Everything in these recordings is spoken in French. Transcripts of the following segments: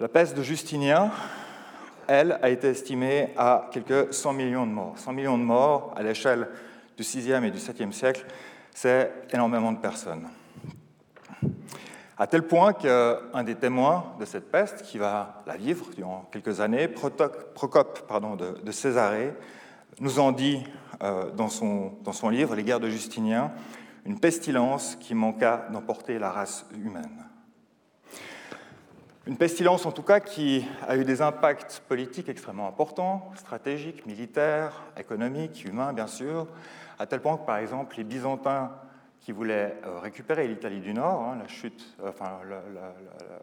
La peste de Justinien, elle, a été estimée à quelques 100 millions de morts. 100 millions de morts à l'échelle du 6e et du 7e siècle, c'est énormément de personnes. À tel point qu'un des témoins de cette peste, qui va la vivre durant quelques années, Procope pardon, de, Césarée, nous en dit euh, dans, son, dans son livre Les guerres de Justinien, une pestilence qui manqua d'emporter la race humaine. Une pestilence en tout cas qui a eu des impacts politiques extrêmement importants, stratégiques, militaires, économiques, humains bien sûr, à tel point que par exemple les Byzantins qui voulaient euh, récupérer l'Italie du Nord, hein, la chute, enfin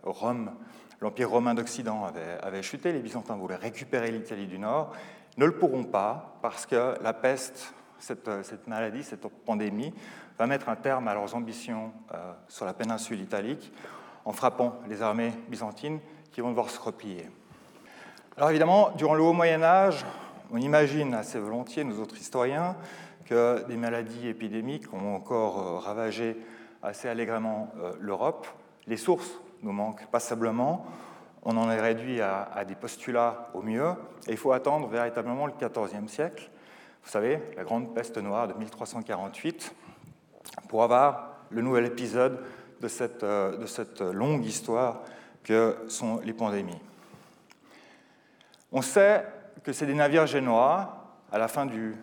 Rome, l'Empire romain d'Occident avait, chuté, les Byzantins voulaient récupérer l'Italie du Nord, ne le pourront pas parce que la peste, cette, cette maladie, cette pandémie, va mettre un terme à leurs ambitions euh, sur la péninsule italique en frappant les armées byzantines qui vont devoir se replier. Alors évidemment, durant le Haut Moyen Âge, on imagine assez volontiers, nous autres historiens, que des maladies épidémiques ont encore euh, ravagé assez allègrement euh, l'Europe. Les sources nous manquent passablement. On en est réduit à, des postulats au mieux. Et il faut attendre véritablement le XIVe siècle, vous savez, la grande peste noire de 1348, pour avoir le nouvel épisode de cette, euh, de cette longue histoire que sont les pandémies. On sait que c'est des navires génois, à la fin, du,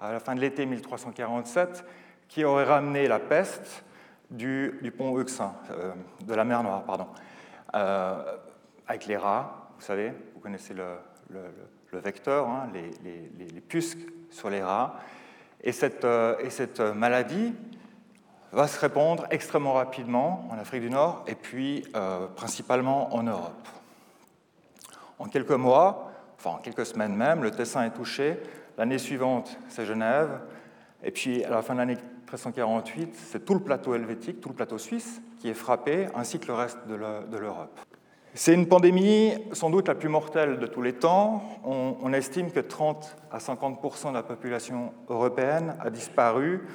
à la fin de l'été 1347, qui auraient ramené la peste du, du pont Euxin, euh, de la mer Noire, pardon, euh, avec les rats, vous savez, vous connaissez le, le, vecteur, hein, les, les, sur les rats. Et cette, et cette maladie, va se répandre extrêmement rapidement en Afrique du Nord et puis euh, principalement en Europe. En quelques mois, enfin en quelques semaines même, le Tessin est touché. L'année suivante, c'est Genève. Et puis à la fin de l'année 1348, c'est tout le plateau helvétique, tout le plateau suisse qui est frappé, ainsi que le reste de l'Europe. C'est une pandémie sans doute la plus mortelle de tous les temps. On, on estime que 30 à 50% de la population européenne a disparu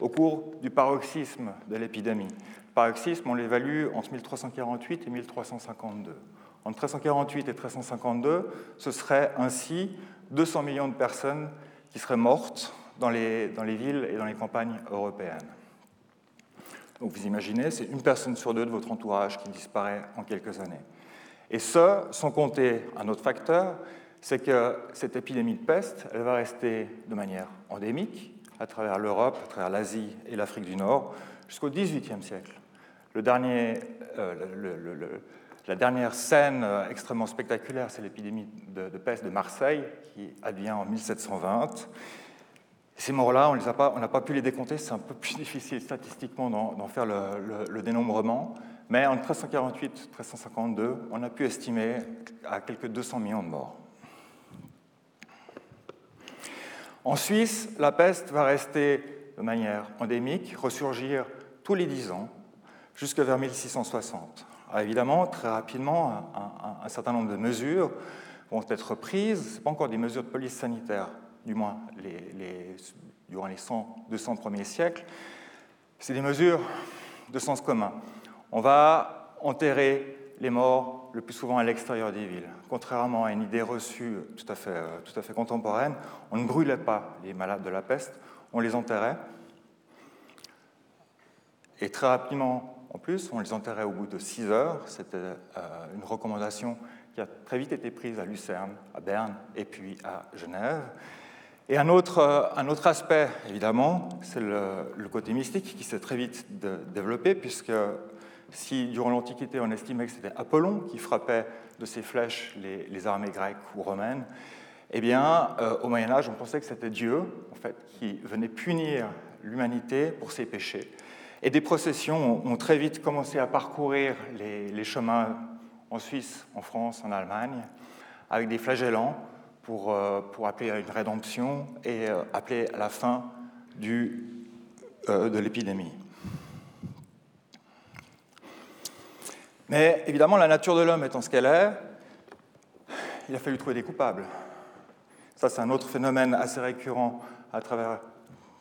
au cours du paroxysme de l'épidémie. Le paroxysme, on l'évalue entre 1348 et 1352. Entre 1348 et 1352, ce serait ainsi 200 millions de personnes qui seraient mortes dans les, dans les villes et dans les campagnes européennes. Donc vous imaginez, c'est une personne sur deux de votre entourage qui disparaît en quelques années. Et ce, sans compter un autre facteur, c'est que cette épidémie de peste, elle va rester de manière endémique, à travers l'Europe, à travers l'Asie et l'Afrique du Nord, jusqu'au XVIIIe siècle. Euh, la dernière scène euh, extrêmement spectaculaire, c'est l'épidémie de, peste de Marseille, qui advient en 1720. Ces morts-là, on n'a pas pu les décompter, c'est un peu plus difficile statistiquement d'en faire le, dénombrement, mais en 1348 1352, on a pu estimer à quelques 200 millions de morts. En Suisse, la peste va rester de manière endémique, ressurgir tous les dix ans, jusque vers 1660. évidemment, très rapidement, un, certain nombre de mesures vont être prises. Ce pas encore des mesures de police sanitaire, du moins durant les 100, 200 premiers siècles. C'est des mesures de sens commun. On va enterrer les morts le plus souvent à l'extérieur des villes. Contrairement à une idée reçue tout à, fait, euh, tout à fait contemporaine, on ne brûlait pas les malades de la peste, on les enterrait. Et très rapidement, en plus, on les enterrait au bout de 6 heures. C'était euh, une recommandation qui a très vite été prise à Lucerne, à Berne et puis à Genève. Et un autre, euh, aspect, évidemment, c'est le, côté mystique qui s'est très vite développé, puisque si durant l'Antiquité on estimait que c'était Apollon qui frappait de ses flèches les, armées grecques ou romaines, eh bien, euh, au Moyen Âge, on pensait que c'était Dieu, en fait, qui venait punir l'humanité pour ses péchés. Et des processions ont, très vite commencé à parcourir les, chemins en Suisse, en France, en Allemagne, avec des flagellants pour, euh, pour appeler à une rédemption et euh, appeler à la fin du, de l'épidémie. Mais évidemment, la nature de l'homme étant ce qu'elle est, il a fallu trouver des coupables. Ça, c'est un autre phénomène assez récurrent à travers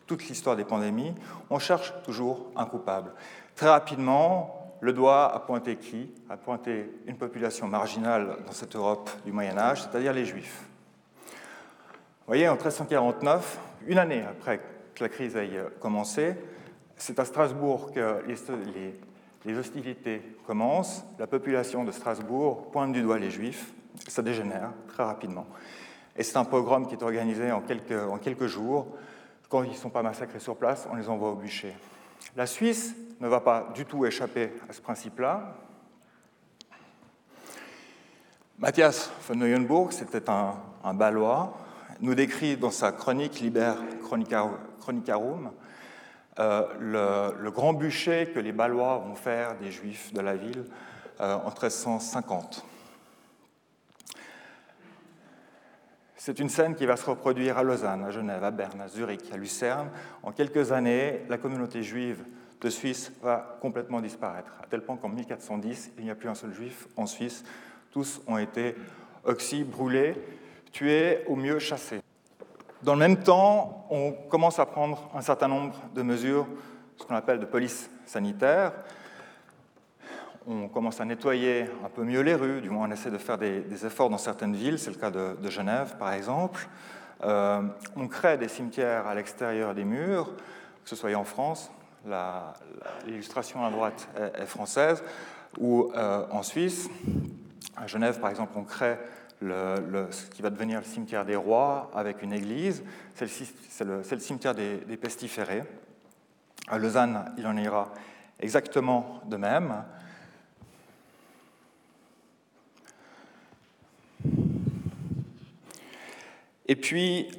toute l'histoire des pandémies. On cherche toujours un coupable. Très rapidement, le doigt a pointé qui? A pointé une population marginale dans cette Europe du Moyen Âge, c'est-à-dire les Juifs. Vous voyez, en 1349, une année après que la crise ait commencé, c'est à Strasbourg que les, hostilités commencent. La population de Strasbourg pointe du doigt les Juifs. Ça dégénère très rapidement. Et c'est un pogrom qui est organisé en quelques, en quelques jours. Quand ils ne sont pas massacrés sur place, on les envoie au bûcher. La Suisse ne va pas du tout échapper à ce principe-là. Matthias von Neuenburg, c'était un, un Balois, nous décrit dans sa chronique Liber Chronicarum euh, le, grand bûcher que les Balois vont faire des Juifs de la ville euh, en 1350. C'est une scène qui va se reproduire à Lausanne, à Genève, à Berne, à Zurich, à Lucerne. En quelques années, la communauté juive de Suisse va complètement disparaître, à tel point qu'en 1410, il n'y a plus un seul juif en Suisse. Tous ont été oxy, brûlés, tués, au mieux chassés. Dans le même temps, on commence à prendre un certain nombre de mesures, ce qu'on appelle de police sanitaire. On commence à nettoyer un peu mieux les rues, du moins on essaie de faire des, efforts dans certaines villes, c'est le cas de, Genève par exemple. Euh, on crée des cimetières à l'extérieur des murs, que ce soit en France, l'illustration à droite est, française, ou euh, en Suisse. À Genève, par exemple, on crée ce qui va devenir le cimetière des rois avec une église. C'est le, cimetière des, pestiférés. À Lausanne, il en ira exactement de même. Et puis,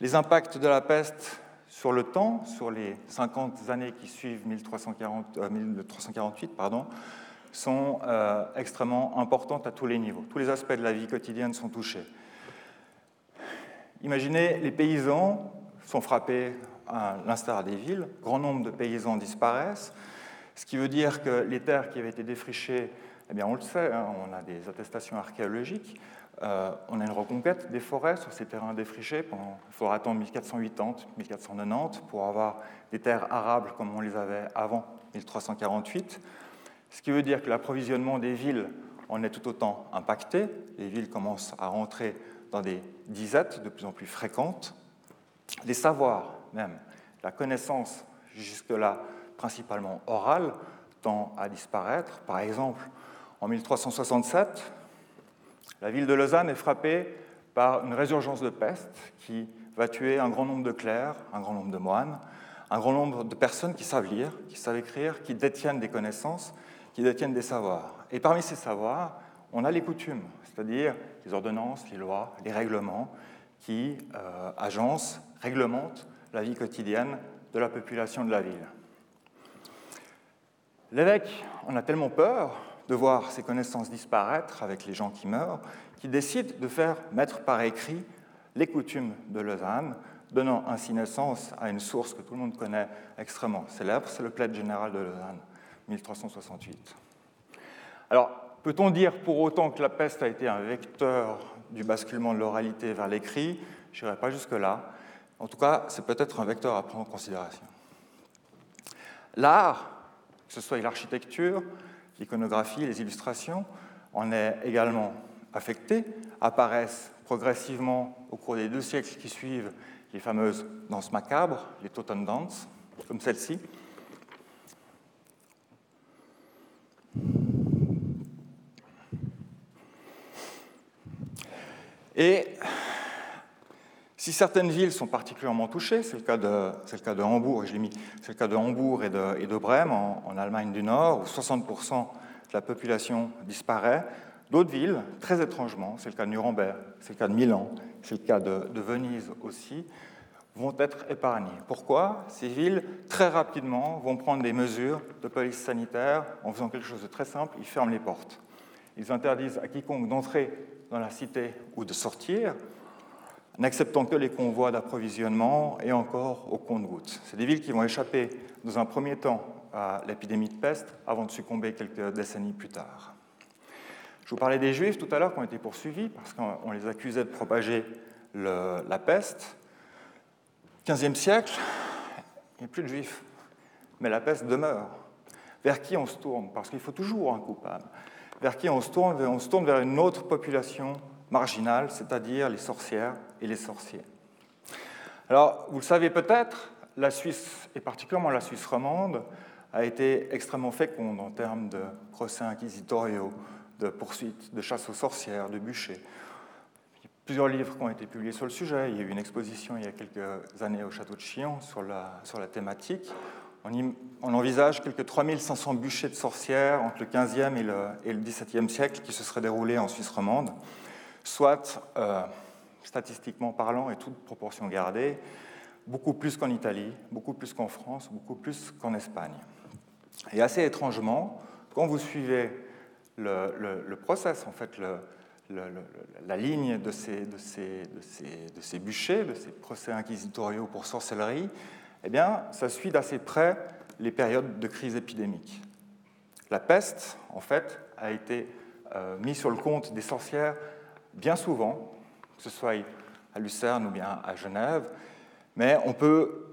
les impacts de la peste sur le temps, sur les 50 années qui suivent 1340, 1348, euh, pardon, sont euh, extrêmement importantes à tous les niveaux. Tous les aspects de la vie quotidienne sont touchés. Imaginez, les paysans sont frappés à l'instar des villes, grand nombre de paysans disparaissent, ce qui veut dire que les terres qui avaient été défrichées, eh bien on le sait, hein, on a des attestations archéologiques, euh, on a une reconquête des forêts sur ces terrains défrichés. Il faudra attendre 1480, 1490 pour avoir des terres arables comme on les avait avant 1348. Ce qui veut dire que l'approvisionnement des villes en est tout autant impacté. Les villes commencent à rentrer dans des disettes de plus en plus fréquentes. Les savoirs, même, la connaissance jusque-là principalement orale, tend à disparaître. Par exemple, en 1367, la ville de Lausanne est frappée par une résurgence de peste qui va tuer un grand nombre de clercs, un grand nombre de moines, un grand nombre de personnes qui savent lire, qui savent écrire, qui détiennent des connaissances qui détiennent des savoirs. Et parmi ces savoirs, on a les coutumes, c'est-à-dire les ordonnances, les lois, les règlements qui euh, agencent, réglementent la vie quotidienne de la population de la ville. L'évêque en a tellement peur de voir ses connaissances disparaître avec les gens qui meurent, qu'il décide de faire mettre par écrit les coutumes de Lausanne, donnant ainsi naissance à une source que tout le monde connaît extrêmement célèbre, c'est le plaid général de Lausanne. 1368. Alors, peut-on dire pour autant que la peste a été un vecteur du basculement de l'oralité vers l'écrit? Je n'irai pas jusque-là. En tout cas, c'est peut-être un vecteur à prendre en considération. L'art, que ce soit l'architecture, l'iconographie, les illustrations, en est également affecté, apparaissent progressivement au cours des deux siècles qui suivent les fameuses danses macabres, les Totendanz, comme celle-ci, Et si certaines villes sont particulièrement touchées, c'est le cas de, le cas de Hambourg, et c'est le cas de Hambourg et de, et de Brême en, Allemagne du Nord, où 60% de la population disparaît. D'autres villes, très étrangement, c'est le cas de Nuremberg, c'est le cas de Milan, c'est le cas de, de Venise aussi, vont être épargnées. Pourquoi? Ces villes, très rapidement, vont prendre des mesures de police sanitaire en faisant quelque chose de très simple, ils ferment les portes. Ils interdisent à quiconque d'entrer dans la cité ou de sortir, n'acceptant que les convois d'approvisionnement et encore au compte-gouttes. C'est des villes qui vont échapper dans un premier temps à l'épidémie de peste avant de succomber quelques décennies plus tard. Je vous parlais des Juifs tout à l'heure qui ont été poursuivis parce qu'on les accusait de propager la peste. 15e siècle, il n'y a plus de Juifs, mais la peste demeure. vers qui on se tourne? Parce qu'il faut toujours un coupable. Vers qui on se tourne On se tourne vers une autre population marginale, c'est-à-dire les sorcières et les sorciers. Alors, vous le savez peut-être, la Suisse, et particulièrement la Suisse romande, a été extrêmement féconde en termes de procès inquisitoriaux, de poursuites, de chasse aux sorcières, de bûchers. Plusieurs livres ont été publiés sur le sujet. Il y a eu une exposition il y a quelques années au château de Chillon sur la, sur la thématique. On, on, envisage quelques 3500 bûchers de sorcières entre le 15e et le, et le 17e siècle qui se seraient déroulés en Suisse romande, soit, euh, statistiquement parlant et toute proportion gardée, beaucoup plus qu'en Italie, beaucoup plus qu'en France, beaucoup plus qu'en Espagne. Et assez étrangement, quand vous suivez le, process, en fait, la ligne de, ces, de ces, bûchers, de ces procès inquisitoriaux pour sorcellerie, eh bien, ça suit d'assez près les périodes de crise épidémique. La peste, en fait, a été euh, mise sur le compte des sorcières bien souvent, que ce soit à Lucerne ou bien à Genève, mais on peut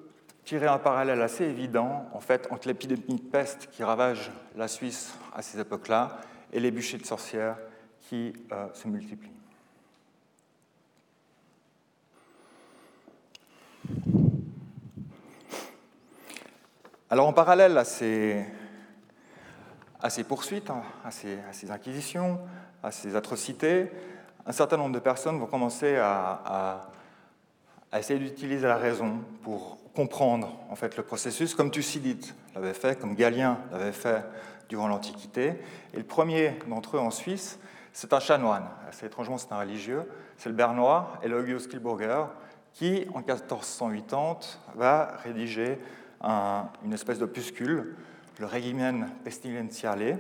tirer un parallèle assez évident en fait, entre l'épidémie de peste qui ravage la Suisse à ces époques-là et les bûchers de sorcières qui euh, se multiplient. Alors en parallèle à ces, poursuites, hein, à ces, inquisitions, à ces atrocités, un certain nombre de personnes vont commencer à, à essayer d'utiliser la raison pour comprendre en fait le processus, comme Thucydide l'avait fait, comme Galien l'avait fait durant l'Antiquité. Et le premier d'entre eux en Suisse, c'est un chanoine. Assez étrangement, c'est un religieux. C'est le Bernois, Elogius Kilburger, qui, en 1480, va rédiger une espèce d'opuscule, le Regimen Pestilentiale,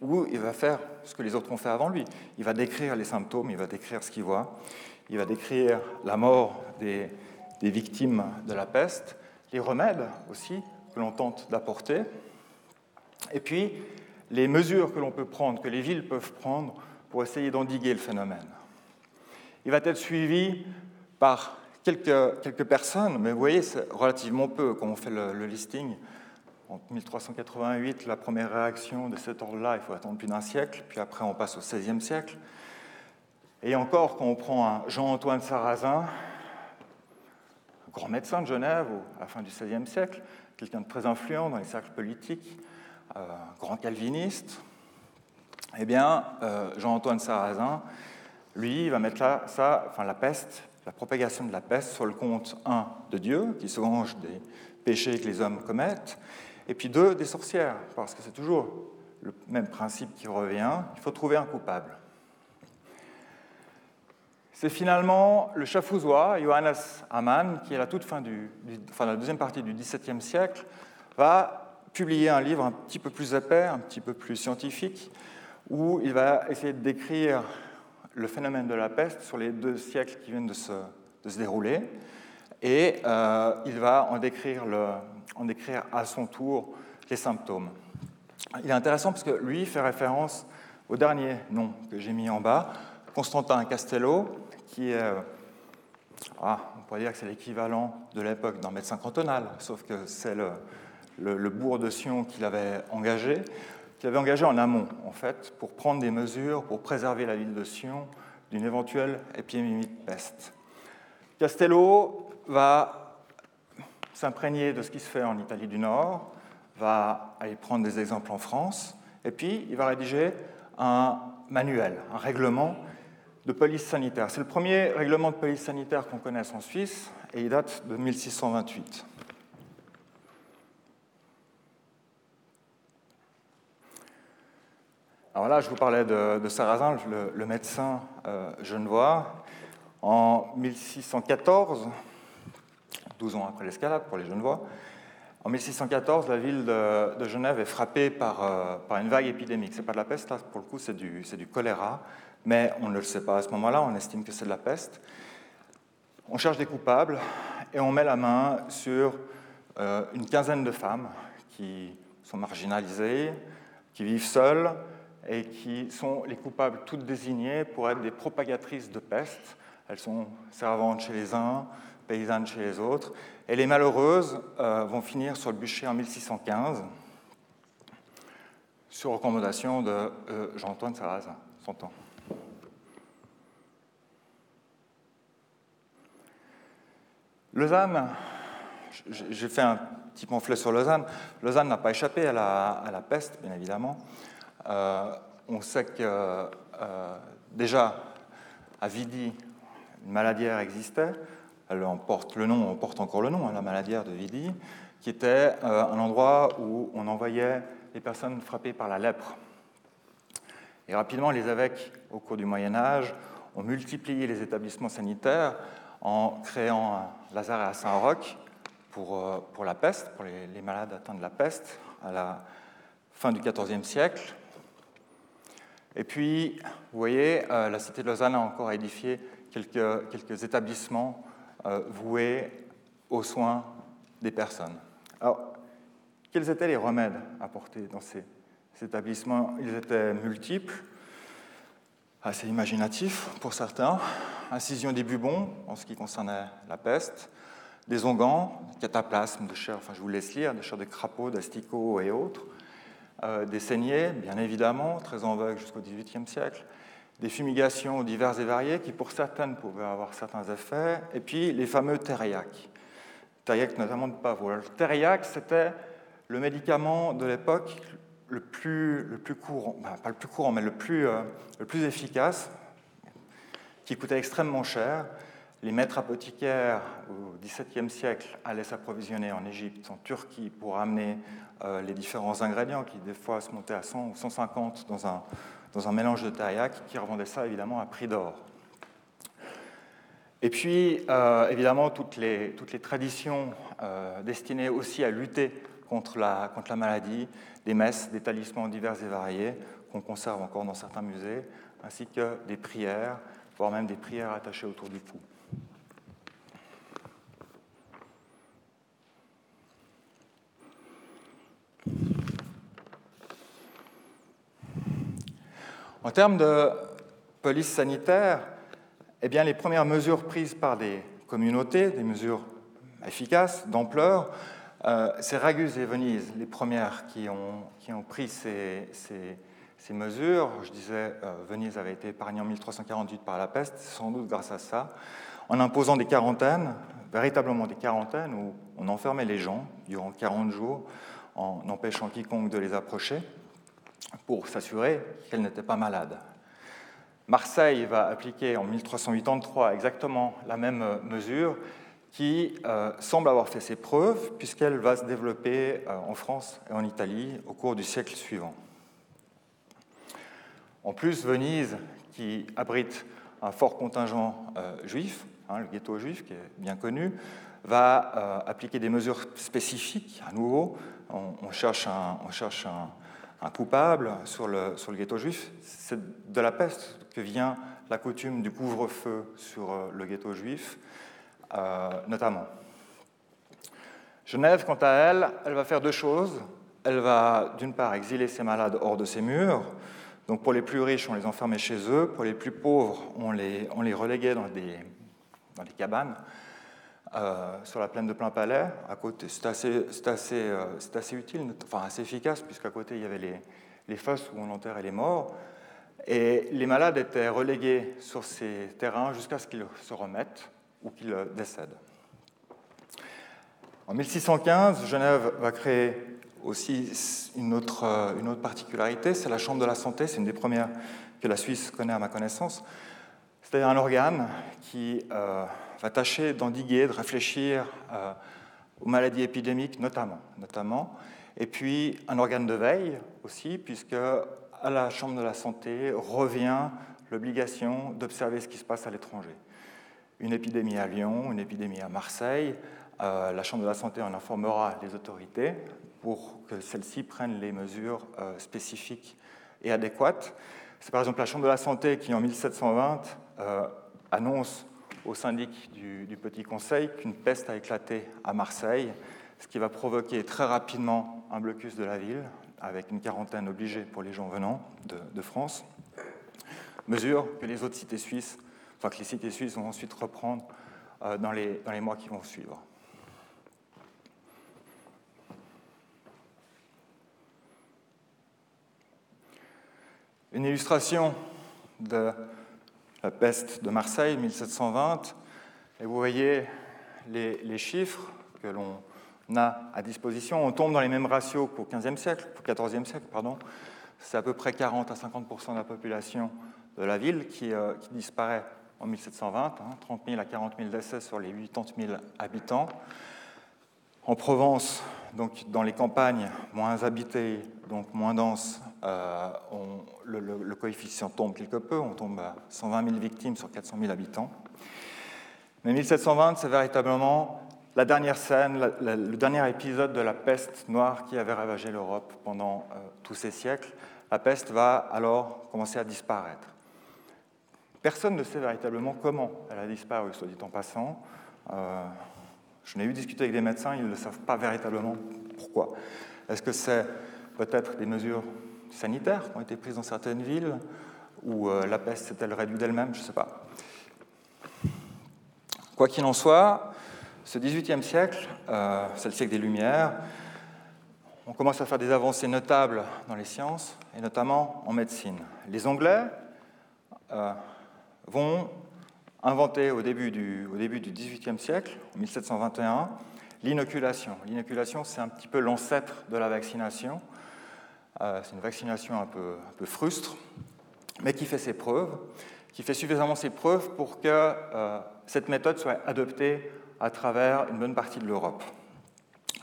où il va faire ce que les autres ont fait avant lui. Il va décrire les symptômes, il va décrire ce qu'il voit, il va décrire la mort des, des victimes de la peste, les remèdes aussi que l'on tente d'apporter, et puis les mesures que l'on peut prendre, que les villes peuvent prendre pour essayer d'endiguer le phénomène. Il va être suivi par quelques, personnes, mais vous voyez, c'est relativement peu quand on fait le, listing. En 1388, la première réaction de cet ordre-là, il faut attendre plus d'un siècle, puis après on passe au XVIe siècle. Et encore, quand on prend Jean-Antoine Sarrazin, grand médecin de Genève à la fin du XVIe siècle, quelqu'un de très influent dans les cercles politiques, euh, grand calviniste, eh bien, euh, Jean-Antoine Sarrazin, lui, va mettre ça, enfin, la peste, la propagation de la peste sur le compte, un, de Dieu, qui se venge des péchés que les hommes commettent, et puis deux, des sorcières, parce que c'est toujours le même principe qui revient, il faut trouver un coupable. C'est finalement le chafouzois, Johannes Hamann, qui, à la toute fin du, enfin, la deuxième partie du XVIIe siècle, va publier un livre un petit peu plus épais, un petit peu plus scientifique, où il va essayer de décrire le phénomène de la peste sur les deux siècles qui viennent de se, dérouler, et euh, il va en décrire, le, à son tour les symptômes. Il est intéressant parce que lui fait référence au dernier nom que j'ai mis en bas, Constantin Castello, qui est, euh, ah, on pourrait dire que c'est l'équivalent de l'époque d'un médecin cantonal, sauf que c'est le, le, bourg de Sion qu'il avait engagé, qu'il avait engagé en amont, en fait, pour prendre des mesures pour préserver la ville de Sion d'une éventuelle épidémie de peste. Castello va s'imprégner de ce qui se fait en Italie du Nord, va aller prendre des exemples en France, et puis il va rédiger un manuel, un règlement de police sanitaire. C'est le premier règlement de police sanitaire qu'on connaisse en Suisse et il date de 1628. Alors là, je vous parlais de, Sarrazin, le, médecin euh, genevois. En 1614, 12 ans après l'escalade pour les Genevois, en 1614, la ville de, Genève est frappée par, euh, une vague épidémique. Ce n'est pas de la peste, là, pour le coup, c'est du, du, choléra mais on ne le sait pas à ce moment-là, on estime que c'est de la peste. On cherche des coupables et on met la main sur euh, une quinzaine de femmes qui sont marginalisées, qui vivent seules et qui sont les coupables toutes désignées pour être des propagatrices de peste. Elles sont servantes chez les uns, paysannes chez les autres. Et les malheureuses euh, vont finir sur le bûcher en 1615. sur recommandation de Jean-Antoine Sarrazin, son temps. Lausanne, j'ai fait un petit pamphlet sur Lausanne. Lausanne n'a pas échappé à la, peste, bien évidemment. Euh, on sait que euh, déjà à Vidi, une maladière existait. Elle en porte le nom, on porte encore le nom, hein, la maladière de Vidi, qui était euh, un endroit où on envoyait les personnes frappées par la lèpre. Et rapidement, les évêques, au cours du Moyen Âge, ont multiplié les établissements sanitaires en créant un Lazare à Saint-Roch pour, pour, la peste, pour les, malades atteints de la peste, à la fin du XIVe siècle. Et puis, vous voyez, euh, la cité de Lausanne a encore édifié quelques, établissements euh, voués aux soins des personnes. Alors, quels étaient les remèdes apportés dans ces, établissements? Ils étaient multiples assez imaginatifs pour certains. Incision des bubons en ce qui concernait la peste, des onguents, cataplasmes de chair, enfin je vous laisse lire, de chair de crapaud, d'asticots et autres, des saignées, bien évidemment, très en vogue jusqu'au XVIIIe siècle, des fumigations diverses et variées qui pour certaines pouvaient avoir certains effets, et puis les fameux thériaques, thériaques notamment de pavot. Le thériaque, c'était le médicament de l'époque le plus, le plus courant, pas le plus courant, mais le plus, euh, le plus efficace, qui coûtait extrêmement cher. Les maîtres apothicaires au XVIIe siècle allaient s'approvisionner en Égypte, en Turquie, pour amener euh, les différents ingrédients qui, des fois, se montaient à 100 ou 150 dans un, mélange de tariac, qui revendaient ça évidemment à prix d'or. Et puis, euh, évidemment, toutes les, traditions destinées aussi à lutter contre la, contre la maladie, des messes, des talismans divers et variés qu'on conserve encore dans certains musées, ainsi que des prières, voire même des prières attachées autour du cou. En termes de police sanitaire, eh bien, les premières mesures prises par des communautés, des mesures efficaces, d'ampleur, euh, c'est Ragus et Venise, les premières qui ont, pris ces, mesures. Je disais, euh, Venise avait été épargnée en 1348 par la peste, sans doute grâce à ça, en imposant des quarantaines, véritablement des quarantaines, où on enfermait les gens durant 40 jours en empêchant quiconque de les approcher pour s'assurer qu'elles n'étaient pas malades. Marseille va appliquer en 1383 exactement la même mesure qui euh, semble avoir fait ses preuves puisqu'elle va se développer euh, en France et en Italie au cours du siècle suivant. En plus, Venise, qui abrite un fort contingent euh, juif, hein, le ghetto juif qui est bien connu, va appliquer des mesures spécifiques. À nouveau, on, cherche, un, on cherche un, coupable sur le, ghetto juif. C'est de la peste que vient la coutume du couvre-feu sur le ghetto juif euh, notamment. Genève, quant à elle, elle va faire deux choses. Elle va, d'une part, exiler ses malades hors de ses murs. Donc, pour les plus riches, on les enfermait chez eux. Pour les plus pauvres, on les, reléguait dans dans des cabanes euh, sur la plaine de Plein Palais. Côté, c'est assez, euh, utile, enfin assez efficace, puisqu'à côté, il y avait les, fosses où on enterrait les morts. Et les malades étaient relégués sur ces terrains jusqu'à ce qu'ils se remettent ou qu'il décède. En 1615, Genève va créer aussi une autre, euh, particularité, c'est la Chambre de la Santé, c'est une des premières que la Suisse connaît à ma connaissance. C'est-à-dire un organe qui euh, va tâcher d'endiguer, de réfléchir euh, aux maladies épidémiques notamment, notamment, et puis un organe de veille aussi, puisque à la Chambre de la Santé revient l'obligation d'observer ce qui se passe à l'étranger une épidémie à Lyon, une épidémie à Marseille. Euh, la Chambre de la santé en informera les autorités pour que celles-ci prennent les mesures euh, spécifiques et adéquates. C'est par exemple la Chambre de la santé qui, en 1720, euh, annonce au syndic du, Petit Conseil qu'une peste a éclaté à Marseille, ce qui va provoquer très rapidement un blocus de la ville, avec une quarantaine obligée pour les gens venant de, France. Mesure que les autres cités suisses enfin que les cités suisses vont ensuite reprendre euh, dans, les, dans les mois qui vont suivre. une illustration de la peste de Marseille, 1720, et vous voyez les, chiffres que l'on a à disposition. On tombe dans les mêmes ratios qu'au XVe siècle, au XIVe siècle, pardon. C'est à peu près 40 à 50% de la population de la ville qui, euh, disparaît en 1720, 30 000 à 40 000 décès sur les 80 000 habitants. En Provence, donc dans les campagnes moins habitées, donc moins denses, euh, le, coefficient tombe quelque peu, on tombe à 120 000 victimes sur 400 000 habitants. Mais 1720, c'est véritablement la dernière scène, le dernier épisode de la peste noire qui avait ravagé l'Europe pendant euh, tous ces siècles. La peste va alors commencer à disparaître. Personne ne sait véritablement comment elle a disparu, soit dit en passant. Euh, je n'ai eu discuté avec des médecins, ils ne savent pas véritablement pourquoi. Est-ce que c'est peut-être des mesures sanitaires qui ont été prises dans certaines villes, ou euh, la peste s'est-elle réduite d'elle-même Je ne sais pas. Quoi qu'il en soit, ce XVIIIe siècle, euh, c'est le siècle des Lumières, on commence à faire des avancées notables dans les sciences, et notamment en médecine. Les Anglais euh, vont inventer au début du, au début du XVIIIe siècle, en 1721, l'inoculation. L'inoculation, c'est un petit peu l'ancêtre de la vaccination. Euh, c'est une vaccination un peu, un frustre, mais qui fait ses preuves, qui fait suffisamment ses preuves pour que euh, cette méthode soit adoptée à travers une bonne partie de l'Europe.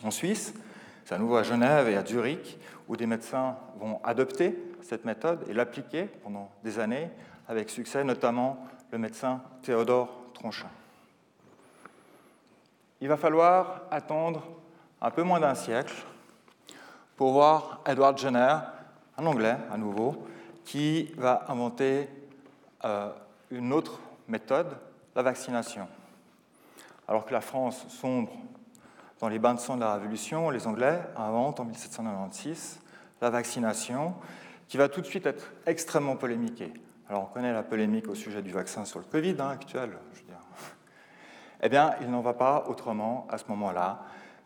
En Suisse, c'est à nouveau à Genève et à Zurich où des médecins vont adopter cette méthode et l'appliquer pendant des années avec succès, notamment le médecin Théodore Tronchin. Il va falloir attendre un peu moins d'un siècle pour voir Edward Jenner, un Anglais à nouveau, qui va inventer euh, une autre méthode, la vaccination. Alors que la France sombre dans les bains de sang de la Révolution, les Anglais inventent en 1796 la vaccination, qui va tout de suite être extrêmement polémiquée. Alors on connaît la polémique au sujet du vaccin sur le Covid hein, actuel, je veux dire. Eh bien, il n'en va pas autrement à ce moment-là.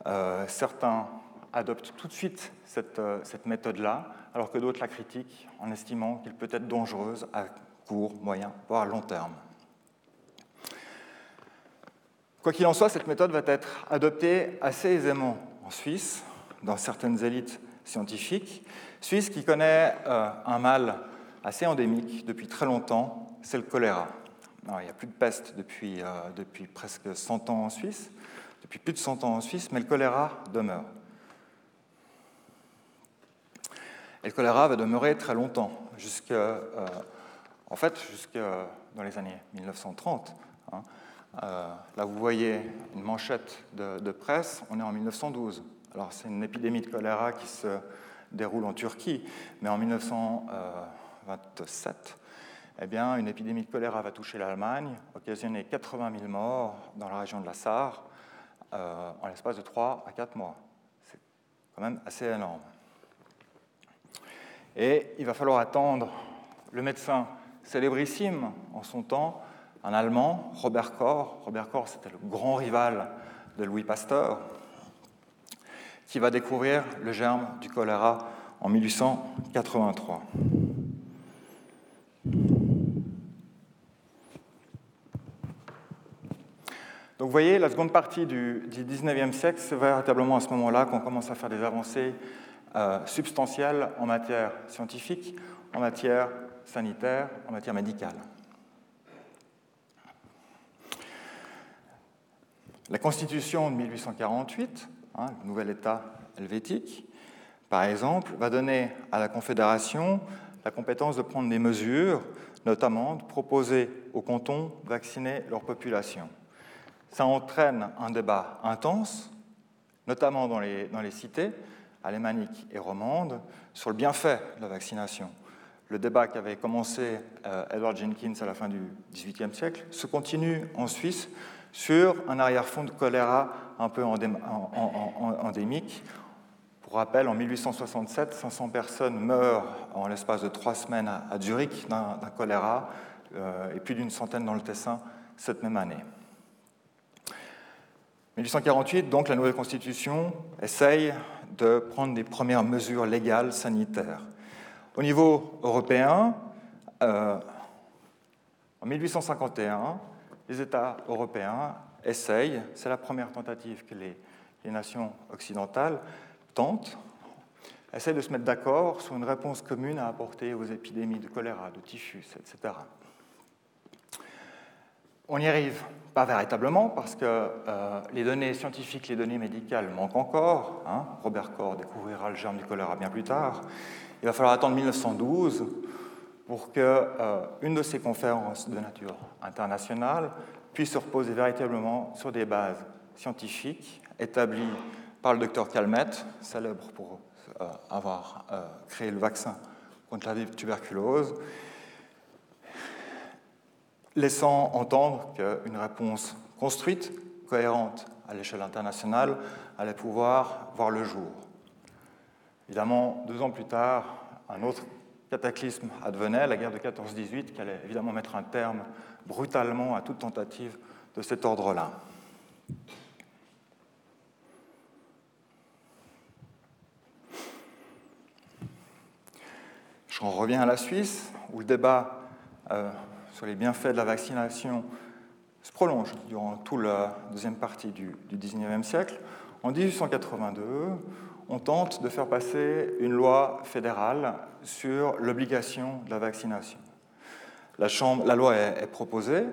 Euh, certains adoptent tout de suite cette, euh, cette méthode-là, alors que d'autres la critiquent en estimant qu'elle peut être dangereuse à court, moyen, voire long terme. Quoi qu'il en soit, cette méthode va être adoptée assez aisément en Suisse, dans certaines élites scientifiques. Suisse qui connaît euh, un mal assez endémique depuis très longtemps, c'est le choléra. il n'y a plus de peste depuis, euh, depuis presque 100 ans en Suisse, depuis plus de 100 ans en Suisse, mais le choléra demeure. Et le choléra va demeurer très longtemps, jusque, euh, en fait, jusque dans les années 1930. Hein. Euh, là, vous voyez une manchette de, presse, on est en 1912. Alors, c'est une épidémie de choléra qui se déroule en Turquie, mais en 1900, 27, eh bien, une épidémie de choléra va toucher l'Allemagne, occasionner 80 000 morts dans la région de la Sarre euh, en l'espace de 3 à 4 mois. C'est quand même assez énorme. Et il va falloir attendre le médecin célébrissime en son temps, un Allemand, Robert Koch. Robert Koch, c'était le grand rival de Louis Pasteur, qui va découvrir le germe du choléra en 1883. Donc vous voyez, la seconde partie du, XIXe siècle, c'est véritablement à ce moment-là qu'on commence à faire des avancées euh, substantielles en matière scientifique, en matière sanitaire, en matière médicale. La Constitution de 1848, hein, le nouvel État helvétique, par exemple, va donner à la Confédération la compétence de prendre des mesures, notamment de proposer aux cantons de vacciner leur population ça entraîne un débat intense, notamment dans les cités alémaniques et romandes, sur le bienfait de la vaccination. Le débat qui avait commencé euh, Edward Jenkins à la fin du XVIIIe siècle se continue en Suisse sur un arrière-fond de choléra un peu endémique. Pour rappel, en 1867, 500 personnes meurent en l'espace de trois semaines à, Zurich d'un choléra euh, et plus d'une centaine dans le Tessin cette même année. 1848, donc, la nouvelle constitution essaye de prendre des premières mesures légales sanitaires. Au niveau européen, euh, en 1851, les États européens essayent, c'est la première tentative que les, les nations occidentales tentent, essayent de se mettre d'accord sur une réponse commune à apporter aux épidémies de choléra, de typhus, etc. On n'y arrive pas véritablement parce que euh, les données scientifiques, les données médicales manquent encore. Hein. Robert Corr découvrira le germe du choléra bien plus tard. Il va falloir attendre 1912 pour qu'une euh, de ces conférences de nature internationale puisse se reposer véritablement sur des bases scientifiques établies par le docteur Calmette, célèbre pour euh, avoir créé le vaccin contre la tuberculose, laissant entendre qu'une réponse construite, cohérente à l'échelle internationale, allait pouvoir voir le jour. Évidemment, deux ans plus tard, un autre cataclysme advenait, la guerre de 14-18, qui allait évidemment mettre un terme brutalement à toute tentative de cet ordre-là. Je reviens à la Suisse, où le débat euh, sur les bienfaits de la vaccination se prolonge durant toute la deuxième partie du, XIXe siècle. En 1882, on tente de faire passer une loi fédérale sur l'obligation de la vaccination. La loi est, proposée,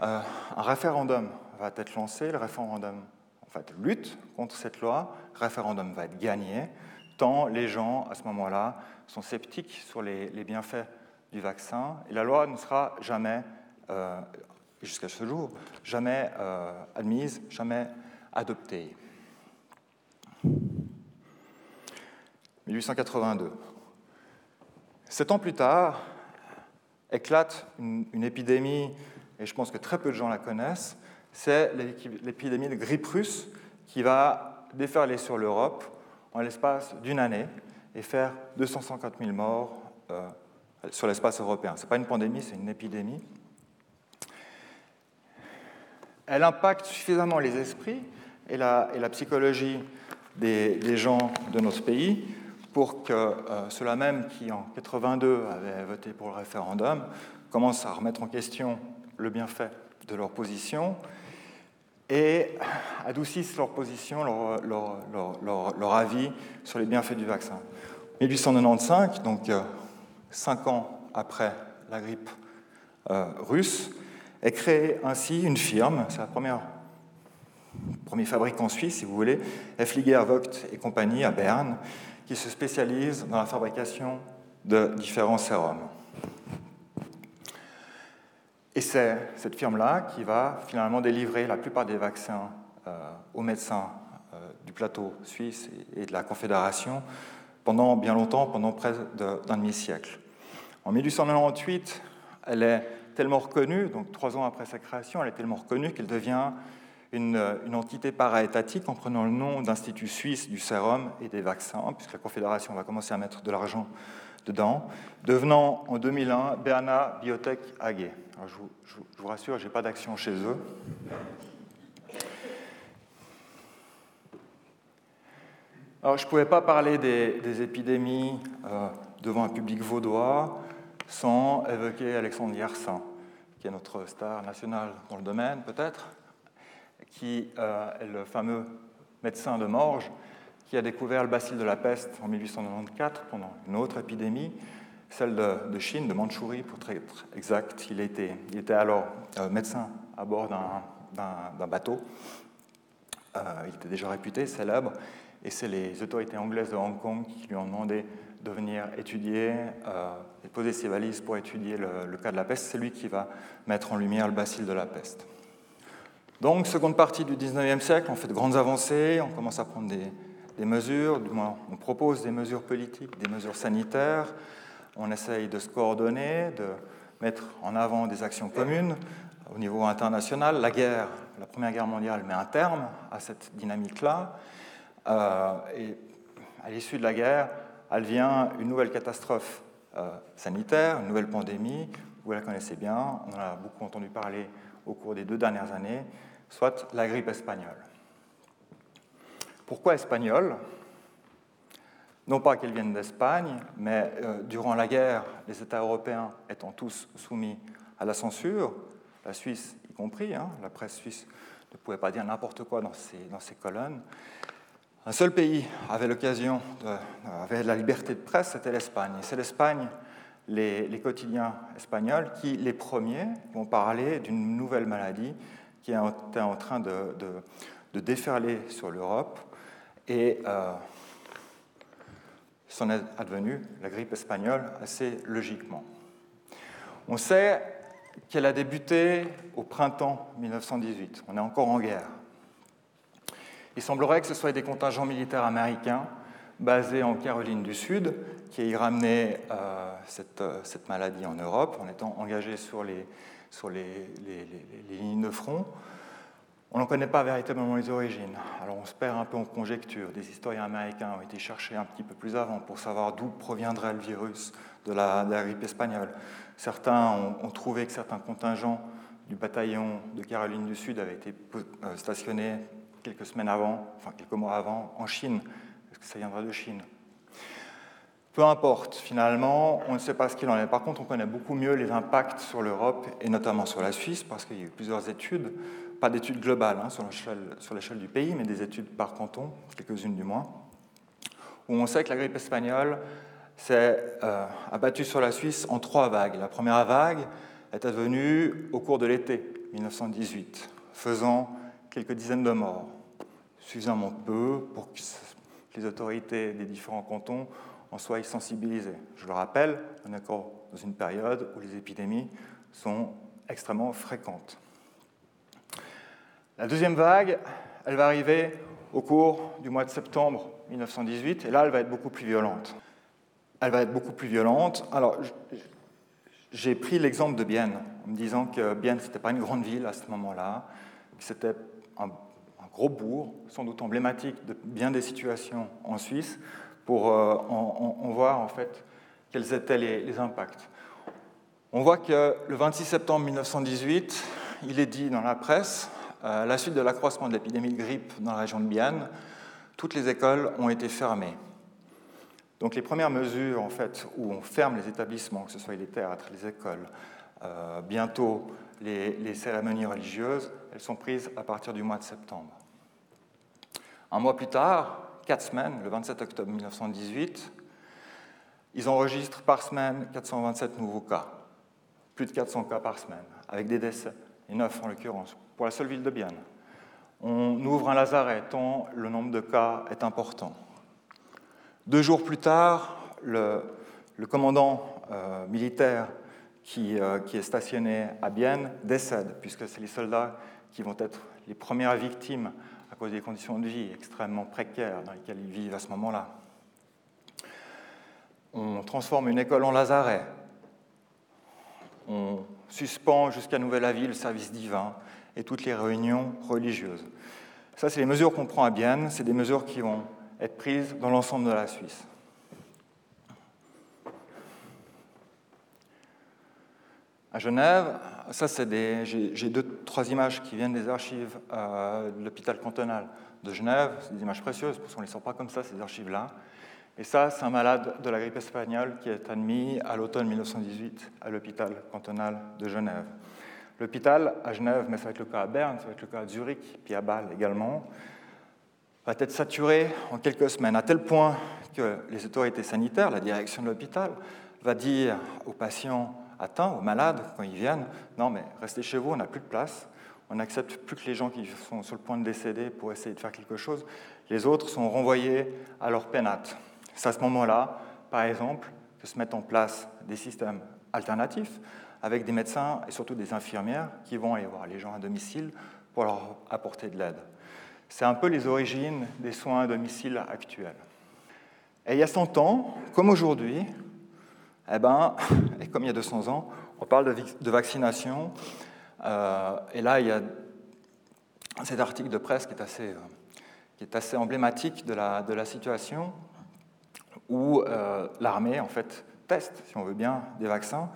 euh, un référendum va être lancé, le référendum en fait, lutte contre cette loi, le référendum va être gagné, tant les gens, à ce moment-là, sont sceptiques sur les bienfaits du vaccin, et la loi ne sera jamais, euh, jusqu'à ce jour, jamais euh, admise, jamais adoptée. 1882. Sept ans plus tard, éclate une, épidémie, et je pense que très peu de gens la connaissent, c'est l'épidémie de grippe russe qui va déferler sur l'Europe en l'espace d'une année et faire 250 000 morts euh, sur l'espace européen. Ce n'est pas une pandémie, c'est une épidémie. Elle impacte suffisamment les esprits et la, psychologie des, gens de notre pays pour que euh, ceux-là même qui, en 82, avaient voté pour le référendum, commencent à remettre en question le bienfait de leur position et adoucissent leur position, leur, avis sur les bienfaits du vaccin. 1895, donc euh, cinq ans après la grippe euh, russe, est créée ainsi une firme, c'est la première premier fabricant suisse, si vous voulez, Effliger Vogt et compagnie à Berne, qui se spécialise dans la fabrication de différents sérums. Et c'est cette firme-là qui va finalement délivrer la plupart des vaccins euh, aux médecins euh, du plateau suisse et de la Confédération pendant bien longtemps, pendant près d'un demi-siècle. En 1898, elle est tellement reconnue, donc trois ans après sa création, elle est tellement reconnue qu'elle devient une, une entité paraétatique en prenant le nom d'Institut suisse du sérum et des vaccins, puisque la Confédération va commencer à mettre de l'argent dedans, devenant en 2001 Berna Biotech AG. je, vous, je, vous, rassure, je n'ai pas d'action chez eux. Alors, je ne pouvais pas parler des, épidémies euh, devant un public vaudois sans évoquer Alexandre Yersin, qui est notre star national dans le domaine peut-être, qui euh, est le fameux médecin de Morges qui a découvert le bacille de la peste en 1894 pendant une autre épidémie, celle de, Chine, de Mandchourie pour être exact. Il était, il était alors euh, médecin à bord d'un bateau. il était déjà réputé, célèbre, et c'est les autorités anglaises de Hong Kong qui lui ont demandé de venir étudier euh, et poser ses valises pour étudier le, cas de la peste. C'est lui qui va mettre en lumière le bacille de la peste. Donc, seconde partie du 19e siècle, on fait de grandes avancées, on commence à prendre des, des mesures, du moins on propose des mesures politiques, des mesures sanitaires, on essaye de se coordonner, de mettre en avant des actions communes au niveau international. La guerre, la Première Guerre mondiale met un terme à cette dynamique-là. Euh, et à l'issue de la guerre, elle vient une nouvelle catastrophe euh, sanitaire, une nouvelle pandémie. Vous la connaissez bien, on en a beaucoup entendu parler au cours des deux dernières années, soit la grippe espagnole. Pourquoi espagnole? Non pas qu'elles viennent d'Espagne, mais euh, durant la guerre, les États européens étant tous soumis à la censure, la Suisse y compris, hein, la presse suisse ne pouvait pas dire n'importe quoi dans ces colonnes. Un seul pays avait l'occasion, avait la liberté de presse, c'était l'Espagne. Et c'est l'Espagne, les, quotidiens espagnols, qui, les premiers, vont parler d'une nouvelle maladie qui est en, train de, déferler sur l'Europe. Et euh, est advenu la grippe espagnole assez logiquement. On sait qu'elle a débuté au printemps 1918. On est encore en guerre. Il semblerait que ce soit des contingents militaires américains basés en Caroline du Sud qui aient ramené euh, euh, cette, maladie en Europe en étant engagés sur les, lignes de front. On n'en connaît pas véritablement les origines. Alors on se perd un peu en conjecture. Des historiens américains ont été cherchés un petit peu plus avant pour savoir d'où proviendrait le virus de la, de la grippe espagnole. Certains ont, trouvé que certains contingents du bataillon de Caroline du Sud avaient été euh, stationnés quelques semaines avant, enfin quelques mois avant, en Chine. Est-ce que ça viendra de Chine? Peu importe, finalement, on ne sait pas ce qu'il en est. Par contre, on connaît beaucoup mieux les impacts sur l'Europe et notamment sur la Suisse, parce qu'il y a eu plusieurs études, pas d'études globales hein, sur l'échelle du pays, mais des études par canton, quelques-unes du moins, où on sait que la grippe espagnole s'est euh, abattu sur la Suisse en trois vagues. La première vague est advenue au cours de l'été 1918, faisant quelques dizaines de morts, suffisamment peu pour que les autorités des différents cantons en soient sensibilisées. Je le rappelle, on est encore dans une période où les épidémies sont extrêmement fréquentes. La deuxième vague, elle va arriver au cours du mois de septembre 1918, et là, elle va être beaucoup plus violente elle va être beaucoup plus violente. Alors, j'ai pris l'exemple de Bienne, en me disant que Bienne, ce n'était pas une grande ville à ce moment-là, que c'était un, gros bourg, sans doute emblématique de bien des situations en Suisse, pour euh, en, voir en fait quels étaient les, impacts. On voit que le 26 septembre 1918, il est dit dans la presse, à la suite de l'accroissement de l'épidémie de grippe dans la région de Bienne, toutes les écoles ont été fermées. Donc les premières mesures en fait, où on ferme les établissements, que ce soit les théâtres, les écoles, euh, bientôt les, cérémonies religieuses, elles sont prises à partir du mois de septembre. Un mois plus tard, quatre semaines, le 27 octobre 1918, ils enregistrent par semaine 427 nouveaux cas, plus de 400 cas par semaine, avec des décès, et neuf en l'occurrence, pour la seule ville de Bienne. On ouvre un lazaret tant le nombre de cas est important. Deux jours plus tard, le, commandant euh, militaire euh, qui, est stationné à Bienne décède, puisque c'est les soldats qui vont être les premières victimes à cause des conditions de vie extrêmement précaires dans lesquelles ils vivent à ce moment-là. On transforme une école en lazaret. On suspend jusqu'à nouvel avis le service divin et toutes les réunions religieuses. Ça, c'est les mesures qu'on prend à Bienne. C'est des mesures qui vont être prises dans l'ensemble de la Suisse. À Genève, ça c'est j'ai deux, trois images qui viennent des archives euh, de l'hôpital cantonal de Genève. C'est des images précieuses parce qu'on ne les sort pas comme ça, ces archives-là. Et ça, c'est un malade de la grippe espagnole qui est admis à l'automne 1918 à l'hôpital cantonal de Genève. L'hôpital à Genève, mais ça va être le cas à Berne, ça va être le cas à Zurich, puis à Bâle également, va être saturé en quelques semaines, à tel point que les autorités sanitaires, la direction de l'hôpital, va dire aux patients atteints, aux malades, quand ils viennent, non mais restez chez vous, on n'a plus de place, on n'accepte plus que les gens qui sont sur le point de décéder pour essayer de faire quelque chose, les autres sont renvoyés à leur pénate. C'est à ce moment-là, par exemple, que se mettent en place des systèmes alternatifs avec des médecins et surtout des infirmières qui vont aller voir les gens à domicile pour leur apporter de l'aide. C'est un peu les origines des soins à domicile actuels. Et il y a 100 ans, comme aujourd'hui, eh ben, comme il y a 200 ans, on parle de, vaccination. Euh, et là, il y a cet article de presse qui est assez, euh, emblématique de la, situation, où euh, l'armée, en fait, teste, si on veut bien, des vaccins,